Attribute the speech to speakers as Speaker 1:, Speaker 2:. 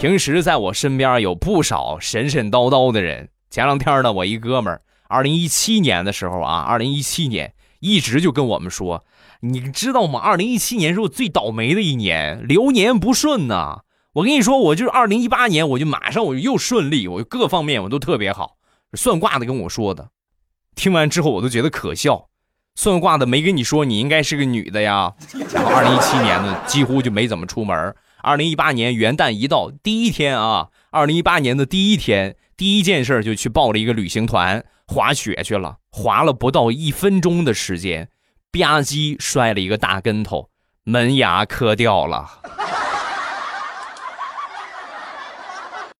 Speaker 1: 平时在我身边有不少神神叨叨的人。前两天呢，我一哥们儿，二零一七年的时候啊，二零一七年一直就跟我们说，你知道吗？二零一七年是我最倒霉的一年，流年不顺呐。我跟你说，我就是二零一八年，我就马上我就又顺利，我各方面我都特别好。算卦的跟我说的，听完之后我都觉得可笑。算卦的没跟你说你应该是个女的呀？然后二零一七年呢，几乎就没怎么出门。二零一八年元旦一到第一天啊，二零一八年的第一天。第一件事就去报了一个旅行团，滑雪去了。滑了不到一分钟的时间，吧唧摔了一个大跟头，门牙磕掉了。